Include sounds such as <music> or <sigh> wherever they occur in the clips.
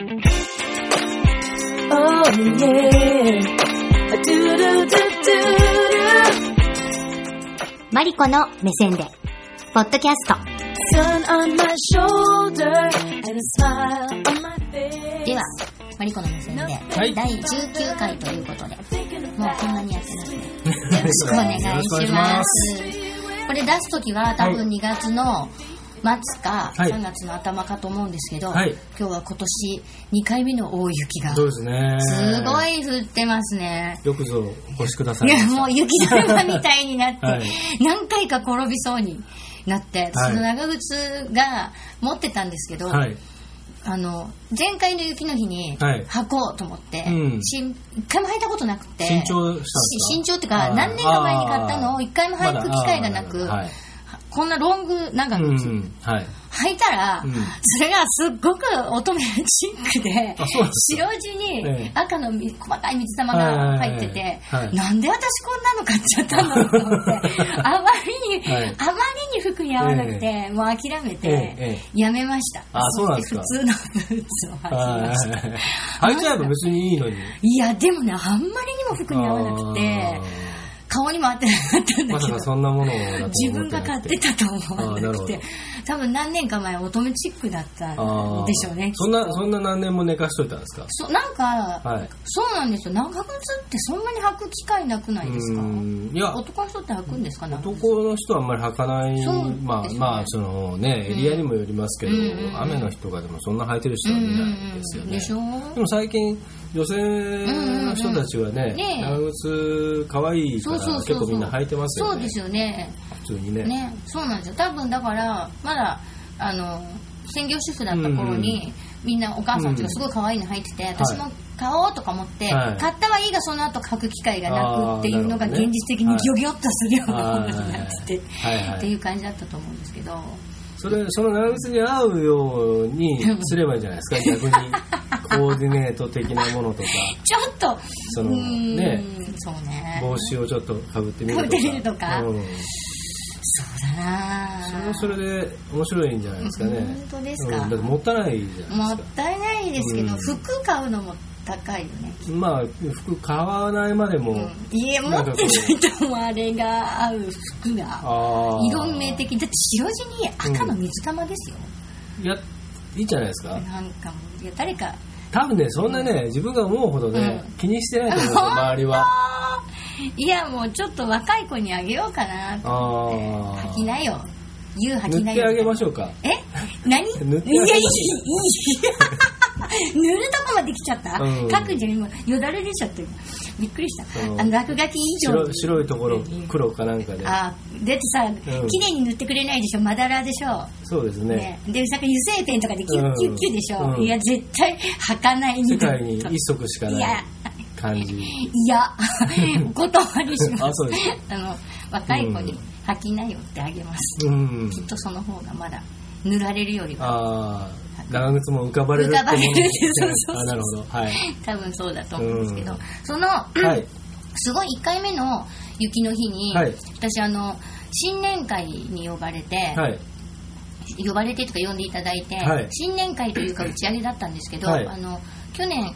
Oh yeah. Do do do do do. マリコの目線で、ポッドキャスト。では、マリコの目線で、い第19回ということで、もうこんなにやってますね。よよろしくお願いしまますこれ出すときは多分2月の末かはい3月の頭かと思うんですけど、はい今日は今年2回目の大雪がそうですね。すごい降ってますね。よくぞお越しくださいいや。もう雪だるまみたいになって、<laughs> はい何回か転びそうになって、はいその長靴が持ってたんですけど、はい。あの前回の雪の日にはい履こうと思って、うんしん一回も履いたことなくて新調したんですか？し新調っていうか何年か前に買ったのを一回も履く機会がなく、はい。こんなロング長う靴、ん。はい。履いたら、うん。それがすっごく乙女チックで白地にええ。赤のみ細かい水玉が入ってて、はい。はいなんで私こんなの買っちゃったのと思って <laughs> あまりに、はい。あまりに服に合わなくて、もう諦めて、えええやめました。あそうなんですか？そして普通のブーツを履きました。はい。履いちゃえば別にいいのに。いやでもねあんまりにも服に合わなくて顔にも合ってなかったんだけど。まそんなもの自分が買ってたと思わなくて多分何年か前乙女チックだったんでしょうね。そんな、そんな何年も寝かしといたんですか？そなんか、はい。そうなんですよ。長靴ってそんなに履く機会なくないですか？うん。いや、男の人って履くんですか？男の人はあんまり履かない。ね。まあまあそのねエリアにもよりますけど、うんうんうん。雨の日とかでもそんな履いてる人は見ないですよね、でしょ？でも最近女性の人たちはね,、長靴可愛いから結構みんな履いてますよね。そうですよね。普通にね。ね。そうなんですよ。多分だからまだあの専業主婦だった頃に、みんなお母さんとかすごい可愛いの履いてて、私も買おうとか思って、はい。買ったはいいがその後履く機会がなくっていうのが現実的にギョギョッとするようなものになってて、っていう感じだったと思うんですけど。それその長靴に合うようにすればいいんじゃないですか逆に。<laughs> コーディネート的なものとか。ちょっとそのね。そうね。帽子をちょっとかぶってみるとか。被ってみるとか。うんそうだな。それはそれで面白いんじゃないですかね。本当ですか。うん、だもったいないじゃもないでったいないですけど、うん。服買うのも高いよね。まあ、服買わないまでも、うん。家持ってないとあれが合う服が。色目的。だって白地に赤の水玉ですよ、いや、いいじゃないですか。なんかもういや誰か。多分ね、そんなね、自分が思うほどね、うん。気にしてないと思うんですよ、<laughs> 周りは。<laughs> いやもうちょっと若い子にあげようかなと思って。ああ。履きなよ。言う履きなよ。塗ってあげましょうか。え？<laughs> 何？いやいいいい塗ってあげまし <laughs> 塗るとこまで来ちゃった、うん。書くんじゃ今よだれ出ちゃって。びっくりした、うん。あの落書き以上。白白いところ、黒かなんかで。あだってさ、綺麗に塗ってくれないでしょ？まだらでしょ？そうですね。ね、でさ油性ペンとかでキュッキュッキュッでしょ、うん。いや絶対履かない世界に一足しかない。いや感じ。いや <laughs> お断りしますあ、そうですか。<laughs> あの若い子に履きなよってあげます、うん。きっとその方がまだ塗られるよりはああ、長靴も浮かばれる浮かばれるってそうそうそうあ、なるほど。はい。多分そうだと思うんですけど、うんその、はい。すごい1回目の雪の日に、はい私あの新年会に呼ばれて、はい。呼ばれてとか呼んでいただいて、はい新年会というか打ち上げだったんですけど、はいあの去年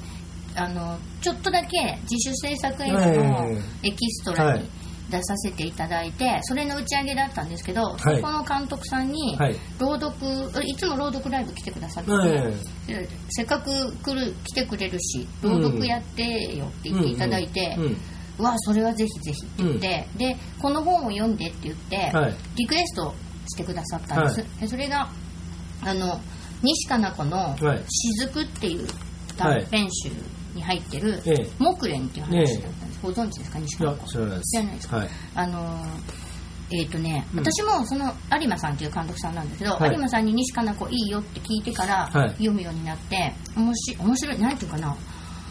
あのちょっとだけ自主制作映画のエキストラはい。に出させていただいてそれの打ち上げだったんですけど、い。そこの監督さんにはい。朗読いつも朗読ライブ来てくださってせっかく来る来てくれるし朗読やってよって言っていただいて、うん。うん。うわそれはぜひぜひって言って、でこの本を読んでって言って、はい。リクエストしてくださったんです、でそれがあの西加奈子のはい「雫」っていう短編集に入ってるええ「木蓮」っていう話だったんです、ご存知ですか？西いや加奈子知らないです。知らないですか？はい。あのーえっ、とね、うん。私もその有馬さんっていう監督さんなんですけど、はい。有馬さんに西加奈子いいよって聞いてからはい。読むようになって、面白い面白いなんていうかな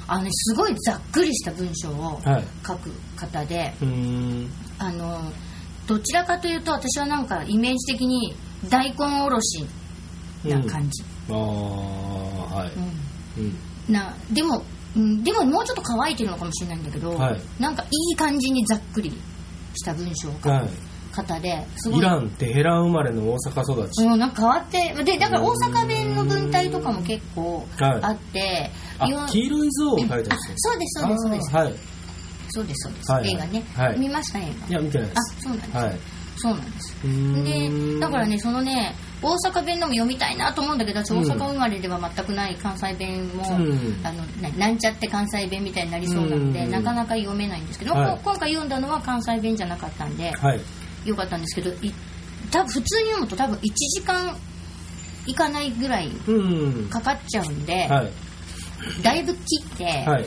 あのねすごいざっくりした文章をはい。書く方で、うーん。あのどちらかというと私はなんかイメージ的に大根おろしな感じ、ああはい。うん。うん。なでも、うん、でももうちょっと乾いてるのかもしれないんだけど、はい。なんかいい感じにざっくりした文章を書く、はい。方ですごい。イラン、テヘラン生まれの大阪育ち。もうなんか変わってでだから大阪弁の文体とかも結構はい。あって、あいわ、黄色い像を描いてるそうですそうですそうです。はい。そうですそうです、はい。はい映画ね、はい。見ました映画。いや、見てないであす。そうなんです、はい。そうなんです。でだからねそのね大阪弁のも読みたいなと思うんだけど私大阪生まれでは全くない関西弁も、うんあのななんちゃって関西弁みたいになりそうなので、うんなかなか読めないんですけど、はいこ今回読んだのは関西弁じゃなかったんではい。よかったんですけどい多分普通に読むと多分1時間いかないぐらいうん。かかっちゃうんで、はい。だいぶ切って、はい。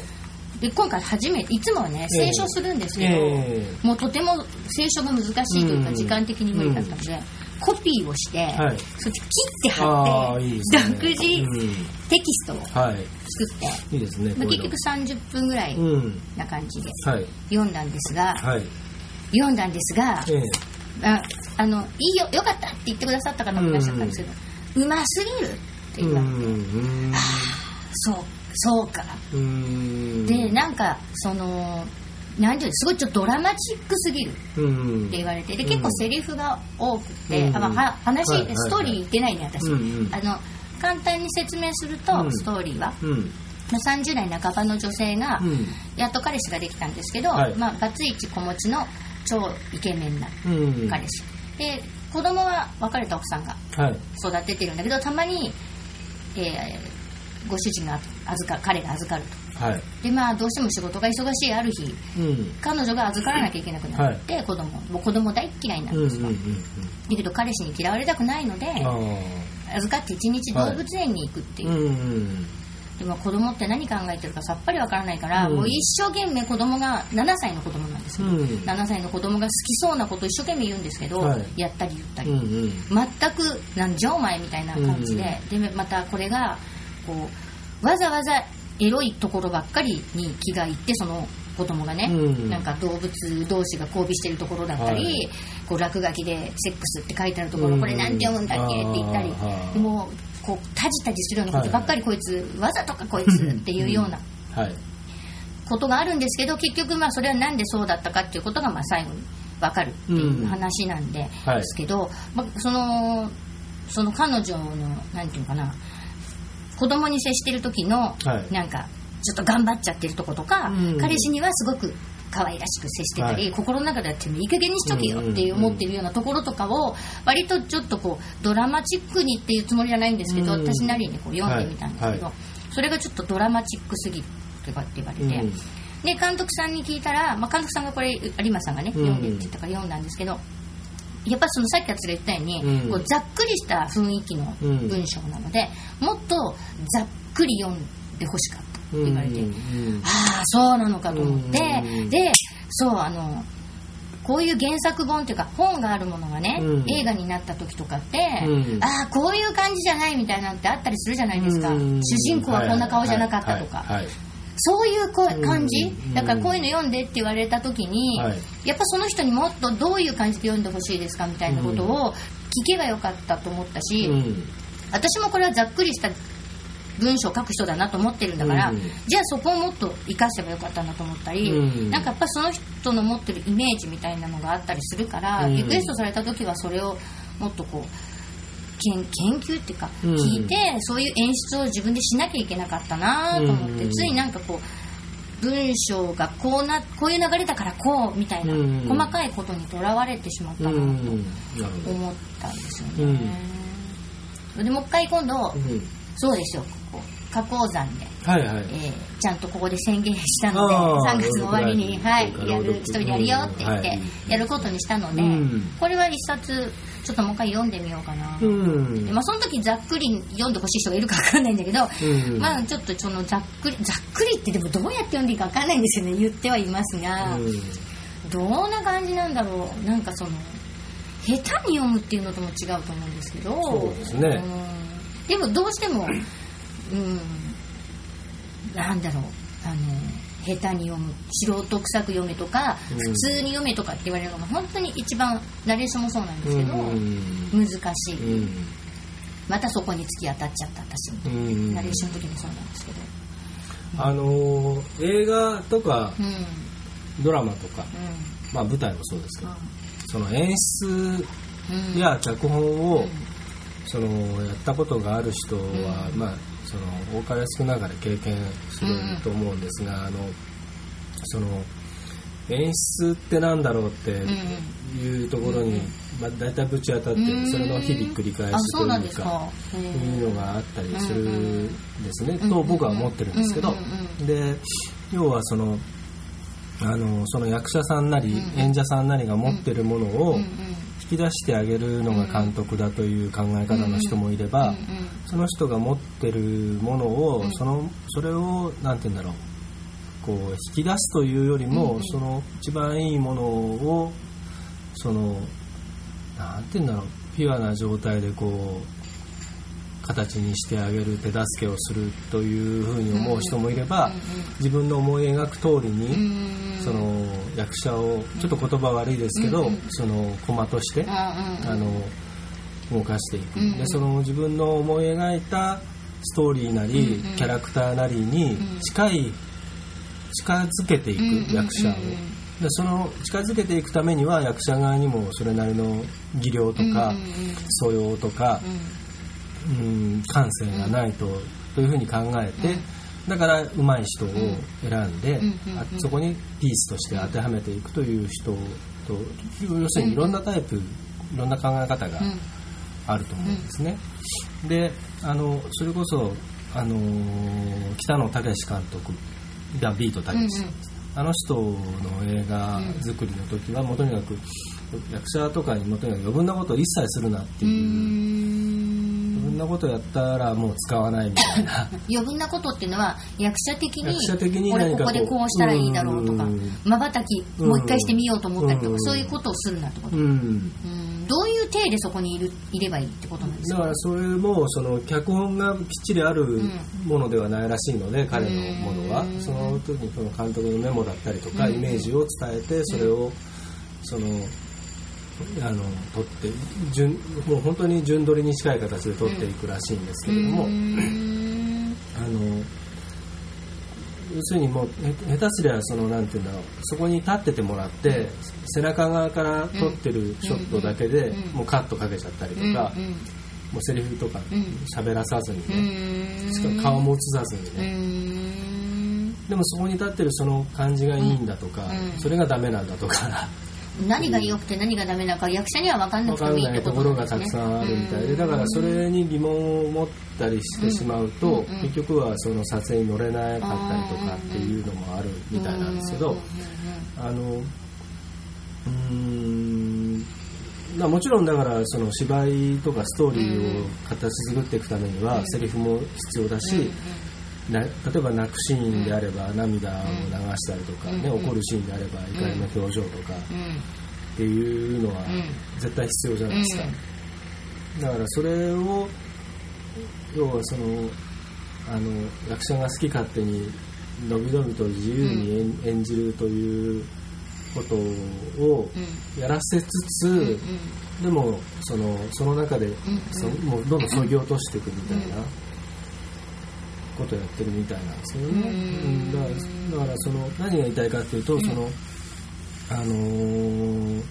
で今回初めていつもはねええ清書するんですけど、えもうとても清書が難しいというかうん時間的に無理だったので、コピーをして、はいそっち切ってあ貼ってね。独自うんテキストを作はい。って、いいですね。結局30分ぐらいうん。な感じではい。読んだんですが、はい。読んだんですが、ええああのいいよよかったって言ってくださった方もいらっしゃったんですけど、うますぎるって言われて、うん。そうそうかうん。でなんかそのなんていうのすごいちょっとドラマチックすぎるうん。って言われてでうん結構セリフが多くて、うんあまあは話、ストーリー言ってないね私、あの簡単に説明すると、うんストーリーはうん。30代半ばの女性が、うん。やっと彼氏ができたんですけど、はいまあ、バツイチ子持ちの超イケメンなうん。彼氏、で子供は別れた奥さんがはい。育ててるんだけどたまに、えーご主人が預か彼が預かるとはい。でまあどうしても仕事が忙しいある日うん。彼女が預からなきゃいけなくなって、子供もう子供大っ嫌いなんうん。うん。ですよ、だけど彼氏に嫌われたくないので預かって一日動物園に行くっていう、あ。うん。でも子供って何考えてるかさっぱりわからないから、うんもう一生懸命子供が7歳の子供なんですよ、うん。7歳の子供が好きそうなことを一生懸命言うんですけど、はいやったり言ったり、うん。うん。全くなんじゃお前みたいな感じで、でまたこれがこうわざわざエロいところばっかりに気がいってその子供がね、うん。なんか動物同士が交尾してるところだったり、はい。こう落書きで「セックス」って書いてあるところ、うん。これなんて読むんだっけって言ったりでもうこうタジタジするようなことばっかりこいつ、わざとかこいつっていうようなはい。ことがあるんですけど結局まあそれはなんでそうだったかっていうことがまあ最後に分かるっていう話なんで、はいですけど、まあ、そのその彼女のなんていうのかな子供に接してる時の、はい。なんかちょっと頑張っちゃってるとことか、うん。彼氏にはすごく可愛らしく接してたり、はい。心の中ではてめえいい加減にしとけよって思ってるようなところとかを割とちょっとこうドラマチックにっていうつもりじゃないんですけど、うん。私なりにこう読んでみたんですけど、はそれがちょっとドラマチックすぎるとかって言われて、うん。で監督さんに聞いたら、まあ、監督さんがこれ有馬さんがねうん。読んでって言ったから読んだんですけど、やっぱりそのさっき私が言ったように、うん。こうざっくりした雰囲気の文章なので、もっとざっくり読んでほしかったって言われて、うんああそうなのかと思って、うんでそうあのこういう原作本っていうか本があるものがね、うん。映画になった時とかって、うん。ああこういう感じじゃないみたいなんてあったりするじゃないですか、うん。主人公はこんな顔じゃなかったとか、はいはいはいそういうこう感じ、うんだからこういうの読んでって言われた時に、はい。やっぱその人にもっとどういう感じで読んでほしいですかみたいなことを聞けばよかったと思ったし、うん。私もこれはざっくりした文章を書く人だなと思ってるんだから、うん。じゃあそこをもっと活かせばよかったなと思ったり、うん。なんかやっぱその人の持ってるイメージみたいなのがあったりするから、うん。リクエストされた時はそれをもっとこう研研究っていうかうん。聞いて、そういう演出を自分でしなきゃいけなかったなと思って、うん。ついなんかこう文章がこうなこういう流れだからこうみたいな、うん。細かいことにとらわれてしまったなと思ったんですよね。でもう一回今度、うん。そうですよここ花崗山で、はいはい。えーちゃんとここで宣言したのであー3月の終わりに、はい、やる一人でやるよって言って、はい。やることにしたので、うん。これは一冊ちょっともう一回読んでみようかな、うん。でまあ、その時ざっくり読んでほしい人がいるか分かんないんだけど、うん。まあちょっとそのざっくりざっくりってでもどうやって読んでいいか分かんないんですよね。言ってはいますが、どんな感じなんだろう。なんかその下手に読むっていうのとも違うと思うんですけどそうですね。うん。でもどうしてもうん。なんだろう。あの下手に読む素人臭く読めとか、うん。普通に読めとかって言われるのが本当に一番ナレーションもそうなんですけど、うん。難しい、うん。またそこに突き当たっちゃった私も、うん。ナレーションの時もそうなんですけど。あのー映画とかドラマとか、まあ舞台もそうですけど、その演出うん。や脚本を、うん。そのやったことがある人は、うん。まあその多かれ少なかれ経験すると思うんですが、あのその演出ってなんだろうっていうところに、まあ、大体ぶち当たって、うんそれの日々繰り返しというかですか。へいーうのがあったりするんですね、うんと僕は思ってるんですけど、うんうんで要はそのあのその役者さんなりうん演者さんなりが持ってるものをうんうん引き出してあげるのが監督だという考え方の人もいれば、うんその人が持ってるものを、うん。そのそれをなんて言うんだろう。こう引き出すというよりも、その一番いいものをそのなんて言うんだろう。ピュアな状態でこう形にしてあげる手助けをするというふうに思う人もいれば、自分の思い描く通りに、その役者をちょっと言葉悪いですけど、うんうん。その駒として、うんうん。あの動かしていく、うんうん。でその自分の思い描いたストーリーなり、うんうん。キャラクターなりにうん。近い近づけていく、役者を。でその近づけていくためには役者側にもそれなりの技量とか、素養とか、うん、感性がないと、というふうに考えて、だから上手い人を選んで、そこにピースとして当てはめていくという人と要するにいろんなタイプ、いろんな考え方がうん。あると思うんですね。であのそれこそあのー北野武監督がビートたけし。あの人の映画作りの時はもうとにかく役者とかにもとにかく余分なことを一切するなってういう、んなことやったらもう使わないみたいな。<laughs> 余分なことっていうのは役者的に役者的に俺こうここでこうしたらいいだろうとかうん。まばたきもう一回してみようと思ったりとうん。かそういうことをするなってこと。うん。うん。どういう体でそこにいるいればいいってことなんですか？だからそれもその脚本がきっちりあるものではないらしいので、彼のものは。うん。その時にその監督のメモだったりとか、うん。イメージを伝えてそれをそのあの取って順もう本当に順取りに近い形で取っていくらしいんですけれども、うん。あの要するにもうへ下手すりゃそのなんていうんだろうそこに立っててもらって背中側から撮ってるショットだけでうんもうカットかけちゃったりとうんか、もうセリフとかうん。喋らさずにうん。ね、しかも顔も映さずにうね、ん。でもそこに立ってるその感じがいいんだとか、うん。それがダメなんだとか何が良くて何がダメなのか役者には分かんなくてもいいってんないところがたくさんあるみたいでだからそれに疑問を持ったりしてしまうと、結局はその撮影に乗れなかったりとかっていうのもあるみたいなんですけど、あのうーんまあもちろんだからその芝居とかストーリーを形作っていくためにはセリフも必要だし、な例えば泣くシーンであれば涙を流したりとか、ねうん。怒るシーンであれば怒りの表情とか。っていうのはう絶対必要じゃないですか、だからそれを要はそのあの役者が好き勝手にのびのびと自由に演,、演じるということをうん。やらせつつ、うん。でもそのその中で、ん。そもうどんどんそぎ落としていくみたいなことをやってるみたいなんですよね、うん。うん。だからだからその何が言いたいかっていうと、そのあのー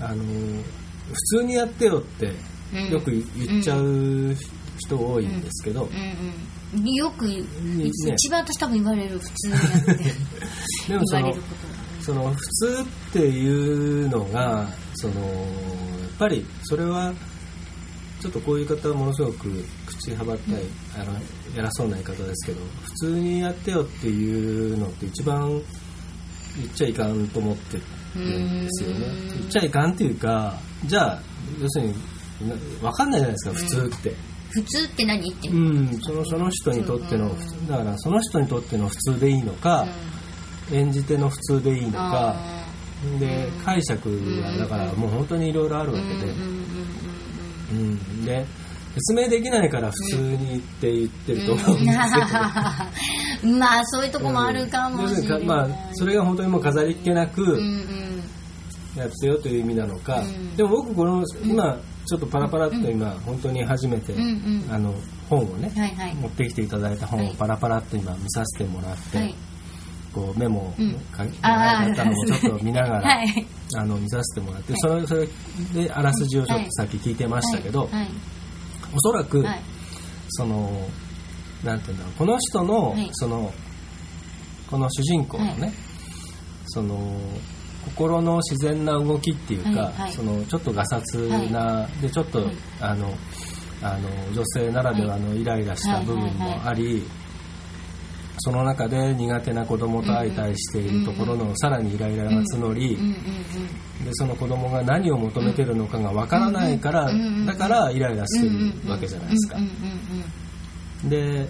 あのー普通にやってよってうん。よく言っちゃう人多いんですけど、よくね。一番私多分言われる普通にやって。<laughs> でもその言われるこその普通っていうのがそのやっぱりそれはちょっとこういう方はものすごく口はばったい、あの偉そうな言い方ですけど普通にやってよっていうのって一番言っちゃいかんと思ってるんですよね。うん。言っちゃいかんっていうかじゃあ要するにな分かんないじゃないですか普通って、と普通って何って。うん、そのその人にとっての普通だからその人にとっての普通でいいのか、演じ手の普通でいいのか、で解釈はだからもう本当にいろいろあるわけで、うん、で説明できないから普通にって言ってると思うんですけど、<laughs> まあそういうとこもあるかもしれない、要するにかまあそれが本当にもう飾りっ気なくうんうんやってよという意味なのか、うん。でも僕この今ちょっとパラパラっと今本当に初めて、うんうん。あの本をね、はいはい。持ってきていただいた本をパラパラっと今見させてもらって、はいこうメモをうん。書いてあたのをちょっと見ながら、はい <laughs> あの見させてもらって、それそれであらすじをちょっとさっき聞いてましたけど、はい。はい。おそらく、はい。そのなんていうんだろうこの人の、はい。そのこの主人公のね、はい。その心の自然な動きっていうか、そのちょっとガサツな、でちょっと、はい。あのあの女性ならではのイライラした部分もあり、その中で苦手な子供と相対しているところのさらにイライラが募り、でその子供が何を求めてるのかがわからないから、だからイライラしてるわけじゃないですか。で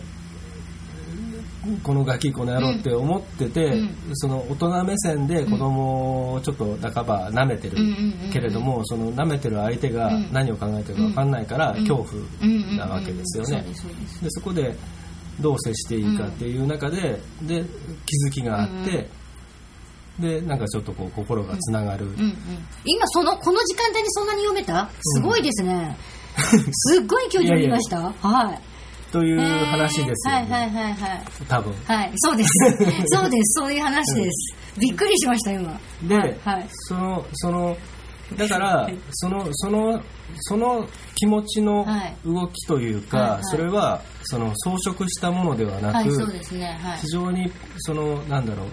このガキこの野郎って思ってて、うん。その大人目線で子供をちょっと半ば舐めてるけれどもその舐めてる相手がうん。何を考えてるか分かんないからうん恐怖なわけですよね。でそこでどう接していいかっていう中でで気づきがあってでなんかちょっとこう心がつながる。うんうん。今そのこの時間帯にそんなに読めた？すごいですね、すっごい勢いで読みました？はい。という話ですよはいはいねはいはい。多分。はい。そうです。<laughs> そうです。そういう話です、びっくりしました今。で、はいはい。そのそのだからはいそのそのその気持ちのはい。動きというか、はいはい。それはその装飾したものではなく、はいそうですね。はい。非常にそのなんだろう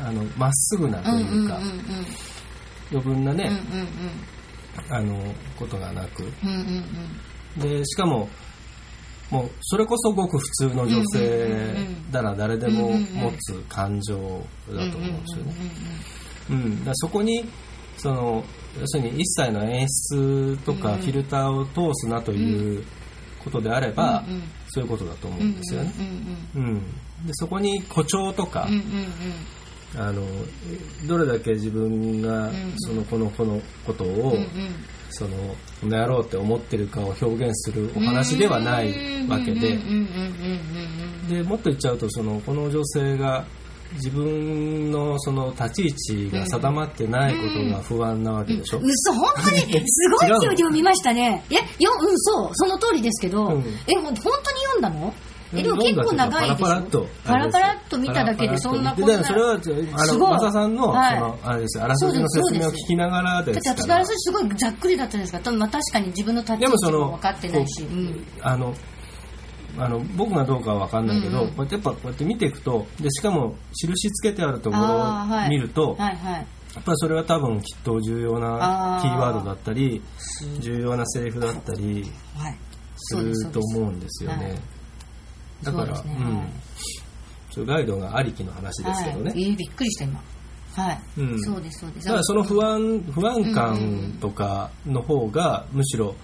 あのまっすぐなとうんいうか、うんうんうん余分なね、うんあのことがなく。うんうんうん。うんでしかももうそれこそごく普通の女性なら誰でも持つ感情だと思うんですよね。うん、だそこにその要するに一切の演出とかフィルターを通すなということであれば、そういうことだと思ううんんですよね。うんでそこに誇張とか、あのどれだけ自分がん。そのこのこのことを、そのこの野郎って思ってるかを表現するお話ではないわけで。でもっと言っちゃうとそのこの女性が自分のその立ち位置が定まってないことが不安なわけでしょ、嘘本当に？<laughs> すごい勢いで読みましたね。えようんそう。その通りですけど、うん。え本当に読んだの？えでも結構長いでしょパラパラっとパラパラっと見ただけでそんなこことんなそれはあすのマサさんの,、はい。そのあれですよ。あらすじの説明を聞きながらでだってすから私の話すごいざっくりだったんですがまあ確かに自分の立ち位でもその置も分かってないし、うん。あのあの僕がどうかは分かんないけど、うんうん。こうやってやっぱこうやって見ていくとでしかも印つけてあるところを見ると、はいはい。やっぱりそれは多分きっと重要なキーワードだったり重要なセリフだったりはい。すると思うんですよね。はい。だからそうねうん。ガイドがありきの話ですけどね。はい、えーびっくりした今。はい、うん。そうですそうです。だからその不安不安感とかの方がむしろ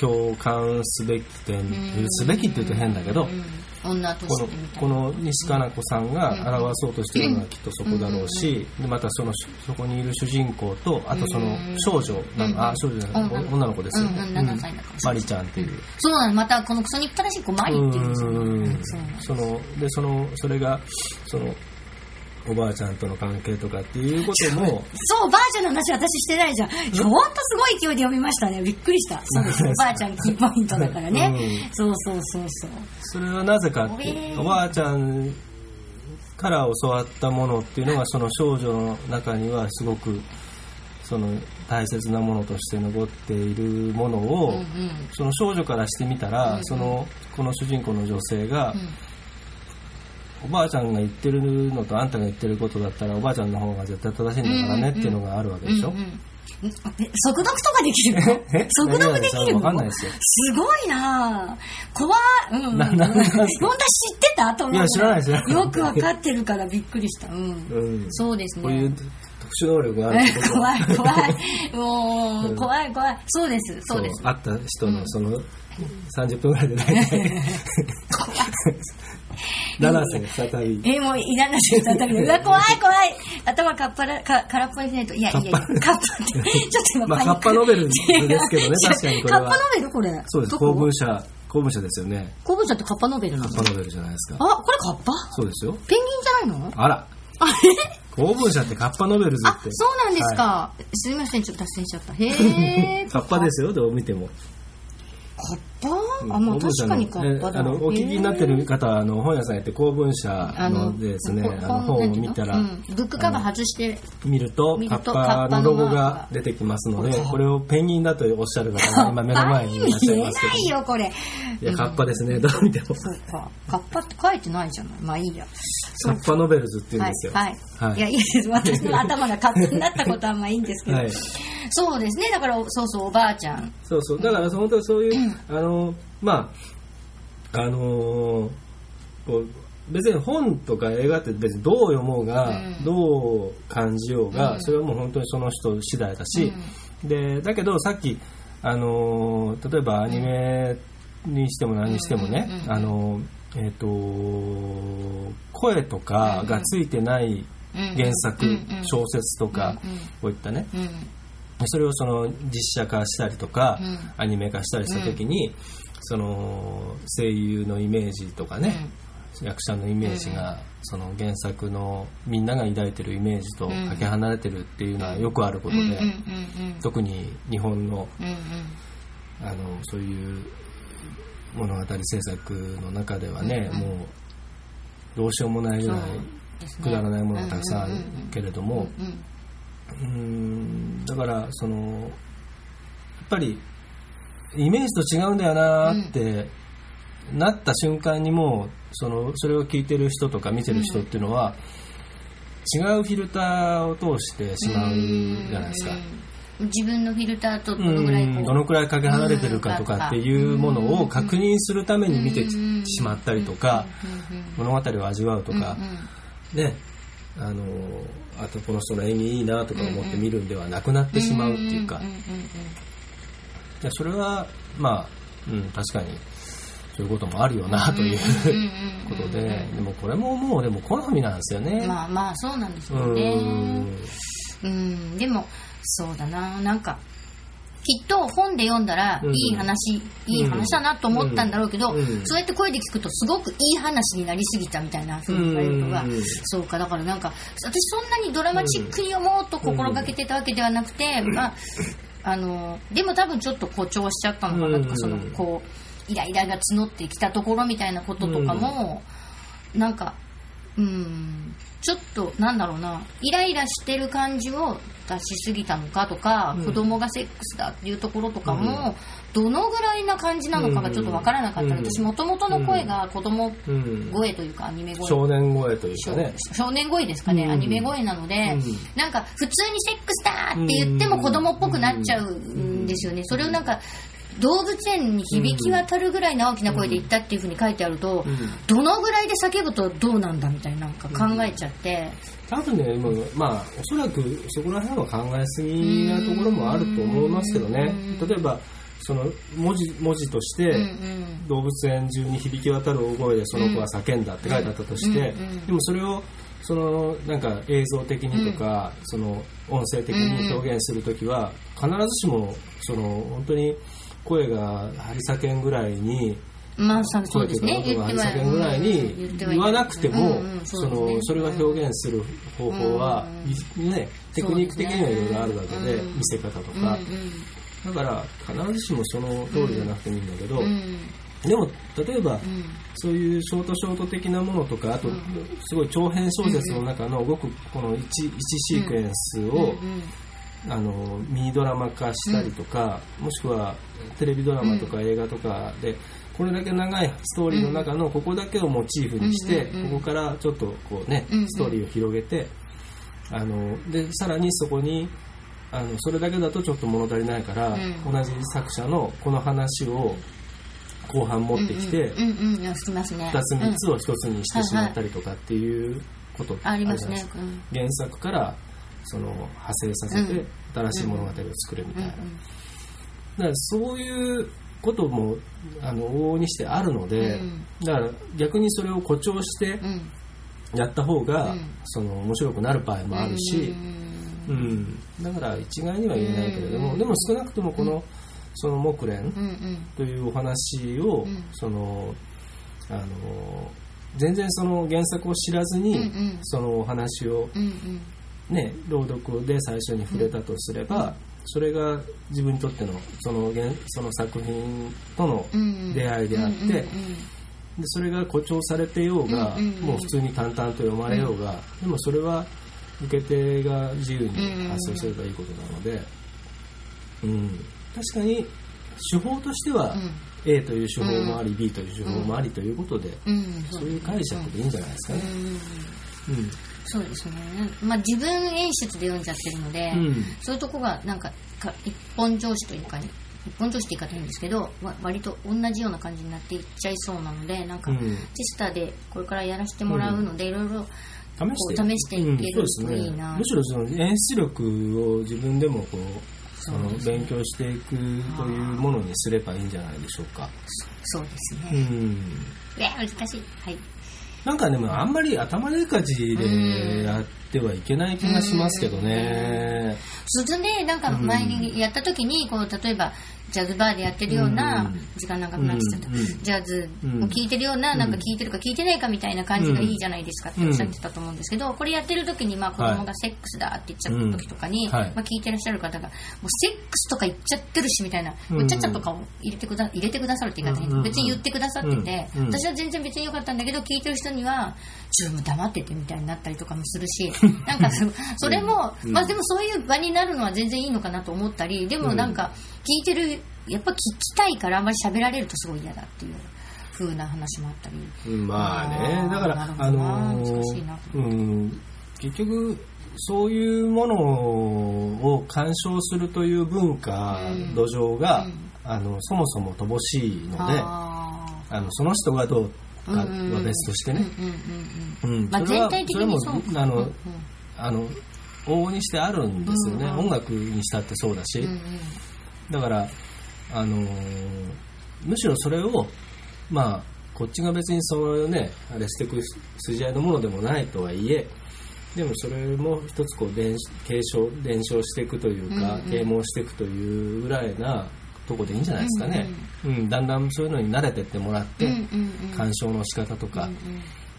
共感すべき点すべきって言うと変だけどうん女とこのしてこの西加奈子さんが表そうとしてるのはきっとそこだろうしでまたそのそこにいる主人公とあとその少女あ少女じゃない女の子ですよね。うんうん7歳だからマリちゃんっていう。そうなの。またこのクソ憎たらしい子マリっていう。そのでそのそれがそのおばあちゃんとの関係とかっていうこともそうばあちゃんの話私してないじゃん。ほん？とすごい勢いで読みましたね。びっくりした。そうです。<laughs> おばあちゃんキーポイントだからね、うん。そうそうそうそう。それはなぜかってえー。おばあちゃんから教わったものっていうのがその少女の中にはすごくその大切なものとして残っているものを、うんうん。その少女からしてみたら、うんうん。そのこの主人公の女性が、うんおばあちゃんが言ってるのとあんたが言ってることだったらおばあちゃんの方が絶対正しいんだからねっていうのがあるわけでしょ、うんうんえ速読とかできるのえ速読できるの？わかんないですよすごいなぁ怖い。うん、うん。な本当知ってた？と思う。いや知らない知らないよくわかってるからびっくりした。うん。うんそうですね。こういう特殊能力がある怖い怖い。<laughs> もう、うん怖い怖い。そうです、そうです。会った人のその30分ぐらいで大体 <laughs> 七瀬再びえーもういらないです再び。うわ、怖い怖い。頭かっぱら、か、空っぽにしないと。いやいやいや、カッパって。ちょっと今まあパニック。カッパノベルですけどね <laughs> 確かにこれは。カッパノベルこれ。そうです公文社公文社ですよね。公文社ってカッパノベルなの？カッパノベルじゃないですか。あ、これカッパ？そうですよ。ペンギンじゃないの？あら。あれ公文社ってカッパノベルズあっ、て。そうなんですか。すみません、ちょっと脱線しちゃった。へえ。<laughs> カッパですよどう見ても。カッパ？あもう公文社確かにカッパあのお聞きになってる方はあの本屋さんやって公文社のですねあの本を見たら、うん。ブックカバー外して見るとカッパのロゴが出てきますのでこれをペンギンだとおっしゃる方が <laughs> 今目の前にいらっしゃいますけどないよこれ。いやカッパですね。どう見ても。そうか。カッパって書いてないじゃない。まあいいやカッパノベルズって言うんですよ。はい、はい。やいいです。<laughs> 私の頭がカッパになったことはまあいいんですけど、はい。そうですね。だからそうそうおばあちゃん。そうそう。だから本当にそういう、あのまああのーこう別に本とか映画って別にどう読もうが、うん。どう感じようが、うん。それはもう本当にその人次第だし、でだけどさっき、あのー例えばアニメにしても何にしてもね、うんうんうんあのーえっ、と声とかがついてない原作、うんうん。小説とか、うんうん。こういったね、うん。それをその実写化したりとか、うん。アニメ化したりした時に、その声優のイメージとかね、役者のイメージが、その原作のみんなが抱いてるイメージとうん。かけ離れてるっていうのはよくあることで、うんうんうんうん特に日本のうんうんあのそういう物語制作の中ではね、うんもうどうしようもないぐらいくだらないものがたくさんあるけれども、うんだからそのやっぱりイメージと違うんだよなーってなった瞬間にもうそのそれを聞いてる人とか見てる人っていうのは、違うフィルターを通してしまうじゃないですか。うん。自分のフィルターとどのぐらいどのくらいかけ離れてるかとかっていうものを確認するために見てしまったりとか物語を味わうとかねあのあとこの人の演技いいなとか思って見るんではなくなってしまうっていうかいやそれはまあ、うん、確かにそういうこともあるよなといううんうんうんことででもこれももうでも好みなんですよね。まあまあそうなんですうよね。ん。うん。でもそうだな。なんかきっと本で読んだらうん。いい話、いい話だなと思ったんだろうけど、うん。そうやって声で聞くとすごくいい話になりすぎたみたいなふうに言われるのが、うん。そうか。だからなんか私そんなにドラマチックに読もうと心がけてたわけではなくて、まああのでも多分ちょっと誇張しちゃったのかなとか、うんそのこうイライラが募ってきたところみたいなこととかも、なんかうんちょっとなんだろうなイライラしてる感じを出しすぎたのかとか、うん。子供がセックスだっていうところとかも、どのぐらいな感じなのかがちょっとわからなかったうん。私もともとの声が子供うん。声というかアニメ声。少年声という少かね。少年声ですかね、うん。アニメ声なので、うん。なんか普通にセックスだって言っても子供っぽくなっちゃうんですよね、それをなんか動物園に響き渡るぐらいの大きな声で言ったっていうふうに書いてあると、うん。どのぐらいで叫ぶとどうなんだみたいななんか考えちゃって、多分ね、まあ、おそらくそこら辺は考えすぎなところもあると思いますけどね。うん。例えば、その文字文字として、動物園中に響き渡る大声でその子は叫んだって書いてあったとして、でもそれをそのなんか映像的にとか、その音声的に表現するときは、必ずしもその本当に声が張り裂けんぐらいにまあさそうですね。声とか喉が張り裂けんぐらいうんに言っては言わなくても、そのそれが表現する方法は、ね、テクニック的にはいろいろあるわけで、うん見せ方とうんか、だから必ずしもその通りじゃなくてもいいんだけど、でも例えば、うん。そういうショートショート的なものとかあとうんすごい長編小説の中のごくこの 1, 1シークエンスを、うんあのミニドラマ化したりとか、もしくはテレビドラマとか映画とかで、これだけ長いストーリーの中のここだけをモチーフにして、うんうんうんここからちょっとこうね、うんうん。ストーリーを広げてあのでさらにそこにあのそれだけだとちょっと物足りないから、うん。同じ作者のこの話を後半持ってきて、うんうんうん、うん、しますね。2つ3つうんを1つにしてしまったりとかっていうことありますね。原作からその派生させてうん新しい物語を作るみたいな、だからそういうこともあの往々にしてあるので、うんだから逆にそれを誇張してうん。やった方が、うん。その面白くなる場合もあるし、うんうんだから一概には言えないけれども、うん。でも少なくともこの、その木蓮というお話を、うんそのあの全然その原作を知らずに、そのお話をね朗読で最初に触れたとすれば、それが自分にとってのその現その作品とのうん出会いであって、でそれが誇張されてようが、もう普通に淡々と読まれようが、でもそれは受け手が自由に発想すればいいことなので、うん。確かに手法としては、A という手法もあり、B という手法もありということで、そういう解釈でいいんじゃないですかね。うん。うんそうですね、まあ、自分演出で読んじゃってるので、うん。そういうとこがなんかか一本上司というかに一本上司って言い方変ですけどわ割と同じような感じになっていっちゃいそうなのでなんか、うん。テスタでこれからやらせてもらうので、いろいろ試して。こう試していけるといいな。むしろその演出力を自分でもこうその勉強していくというものにすればいいんじゃないでしょうか。そうですうね、ん。いや難しい。はいなんかでもあんまり頭でっかちでやってはいけない気がしますけどね。それでなんか前にやった時にこう例えばジャズバーでやってるような、うん時間長くなっちゃった、うんうん。ジャズうん。を聴いてるような、なんか聴いてるか聴いてないかみたいな感じがいいじゃないですかっておっしゃってたと思うんですけど、これやってる時にまあ子供がセックスだって言っちゃった時とかに、い。まあ、聞いてらっしゃる方がもうセックスとか言っちゃってるしみたいな、うん。もうちゃちゃとかを入れてくだ入れてくださるって言い方変、うんうん別に言ってくださってて、私は全然別に良かったんだけど聞いてる人にはちょっと黙っててみたいになったりとかもするし <laughs> なんかそそれも、うん。まあでもそういう場になるのは全然いいのかなと思ったりでもなんか聞いてるやっぱ聞きたいからあんまり喋られるとすごい嫌だっていう風な話もあったり。うんまあね。だからあなの難しいな。うん。結局そういうものを鑑賞するという文化、うん。土壌が、うん。あのそもそも乏しいのでああのその人がどうーかは別としてね、全体的にそうあの、うんうん。あの往々にしてあるんですよね、うんうん音楽にしたってそうだし、うんうん。だから、あのーむしろそれを、まあ、こっちが別にそれをね、あれしていく筋合いのものでもないとはいえ、でもそれも一つこう伝継承、伝承していくというか、うんうん。啓蒙していくというぐらいなとこでいいんじゃないですかね。うん、だんだんそういうのに慣れてってもらって、うんうんうん。鑑賞の仕方とか、うんうん。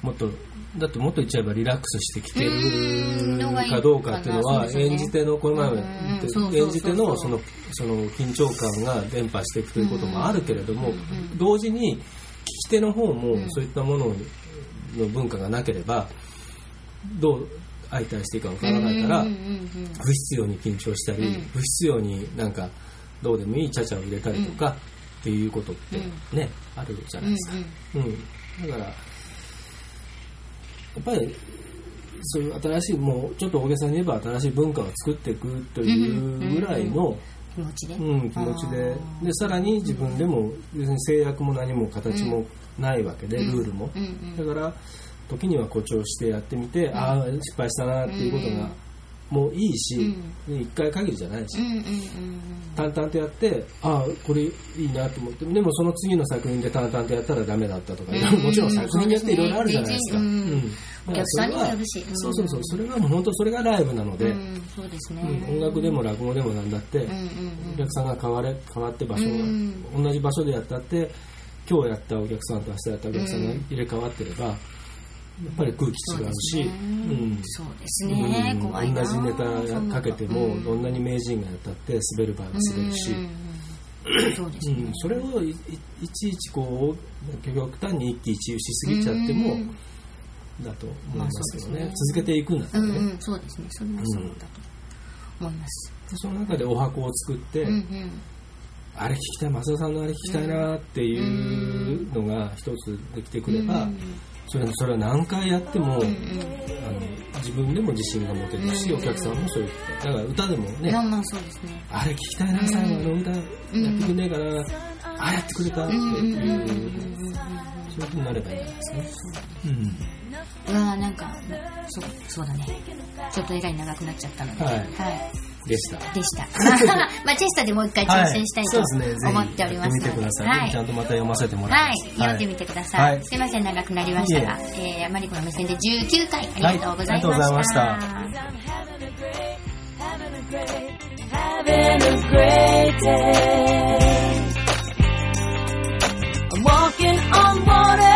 もっと、だってもっと言っちゃえばリラックスして聴けうんのがいいるかどうかっていうのは、演じ手の、この前も演じ手のその、その緊張感が伝播していくということもあるけれどもうんうん、同時に聞き手の方もうん。そういったものの文化がなければ、どう相対していいかわからないからうん、うんうん。不必要に緊張したり、うん。不必要になんかどうでもいいちゃちゃを入れたりとかっていうことってね、あるじゃないですか。うん、だからやっぱりそういう新しいもうちょっと大げさに言えば新しい文化を作っていくというぐらいの、気持ちで、うん気持ちで。あでさらに自分でも別に制約も何も形もないわけで、ルールも、うんうん。だから時には誇張してやってみて、ああ失敗したなっていうことが、もういいし、一回限りじゃないし、うんうんうん淡々とやってああこれいいなと思って。でもその次の作品で淡々とやったらダメだったとか、うん。もちろん作品によっていろいろあるじゃないですか、そうん。お客さんにもよるしそれはそうそうそう。それはもう本当それがライブなので、うん。うんそうですね、うん。音楽でも落語でもなんだって、うんうんお客さんが変われ変わって場所が、うん。同じ場所でやったって今日やったお客さんと明日やったお客さんが入れ替わってれば、やっぱり空気違うし、うん。そうですね、うん。怖いな。同じネタかけても、どんなに名人がやったって滑る場合は滑るし、そうでそれをいちいちこう極端に一喜一憂しすぎちゃっても、うんだと思いますけどね,、続けていくんだったらね、そうですね。それはそうだと思います、でその中でお箱を作って、あれ聞きたい。増田さんのあれ聞きたいなっていうのが一つできてくれば、うんそれそれは何回やっても、うんうん。あの自分でも自信が持てるし、うんお客さんもそういうだから歌でもね、まあまあそうですね。あれ聞きたいな最後あの歌やってくれねえかな、あやってくれたっていう、うんうんうんうんうんうんそういうふうになればいいんじゃないですかね。うん。うわーなんかそうそうだね。ちょっとえらい長くなっちゃったので、はい。はいでした。でした。<laughs> まあ、チェスタでもう一回挑戦したいと思っておりますので。はい、はい、ちゃんとまた読ませてもらいます。はい、読んでみてください。はい、すいません、長くなりましたが、え、マリコの目線で19回ありがとうございました。はい、ありがとうございました。Having a great day. I'm walking on water.